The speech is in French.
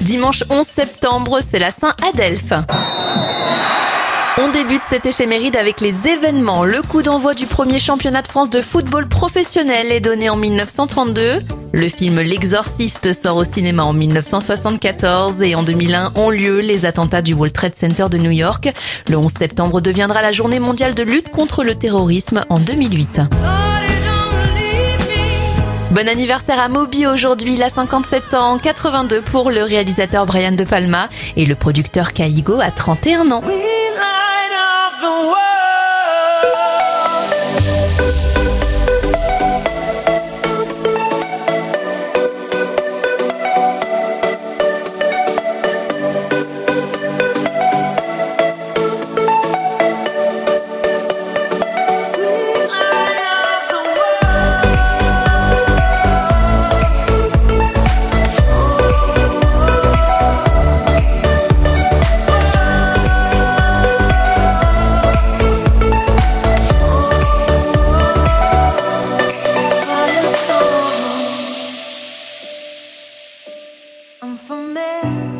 Dimanche 11 septembre, c'est la Saint-Adelphe. On débute cette éphéméride avec les événements. Le coup d'envoi du premier championnat de France de football professionnel est donné en 1932. Le film L'Exorciste sort au cinéma en 1974 et en 2001 ont lieu les attentats du World Trade Center de New York. Le 11 septembre deviendra la journée mondiale de lutte contre le terrorisme en 2008. Bon anniversaire à Moby aujourd'hui, il a 57 ans, 82 pour le réalisateur Brian De Palma et le producteur Kaigo a 31 ans. come for me.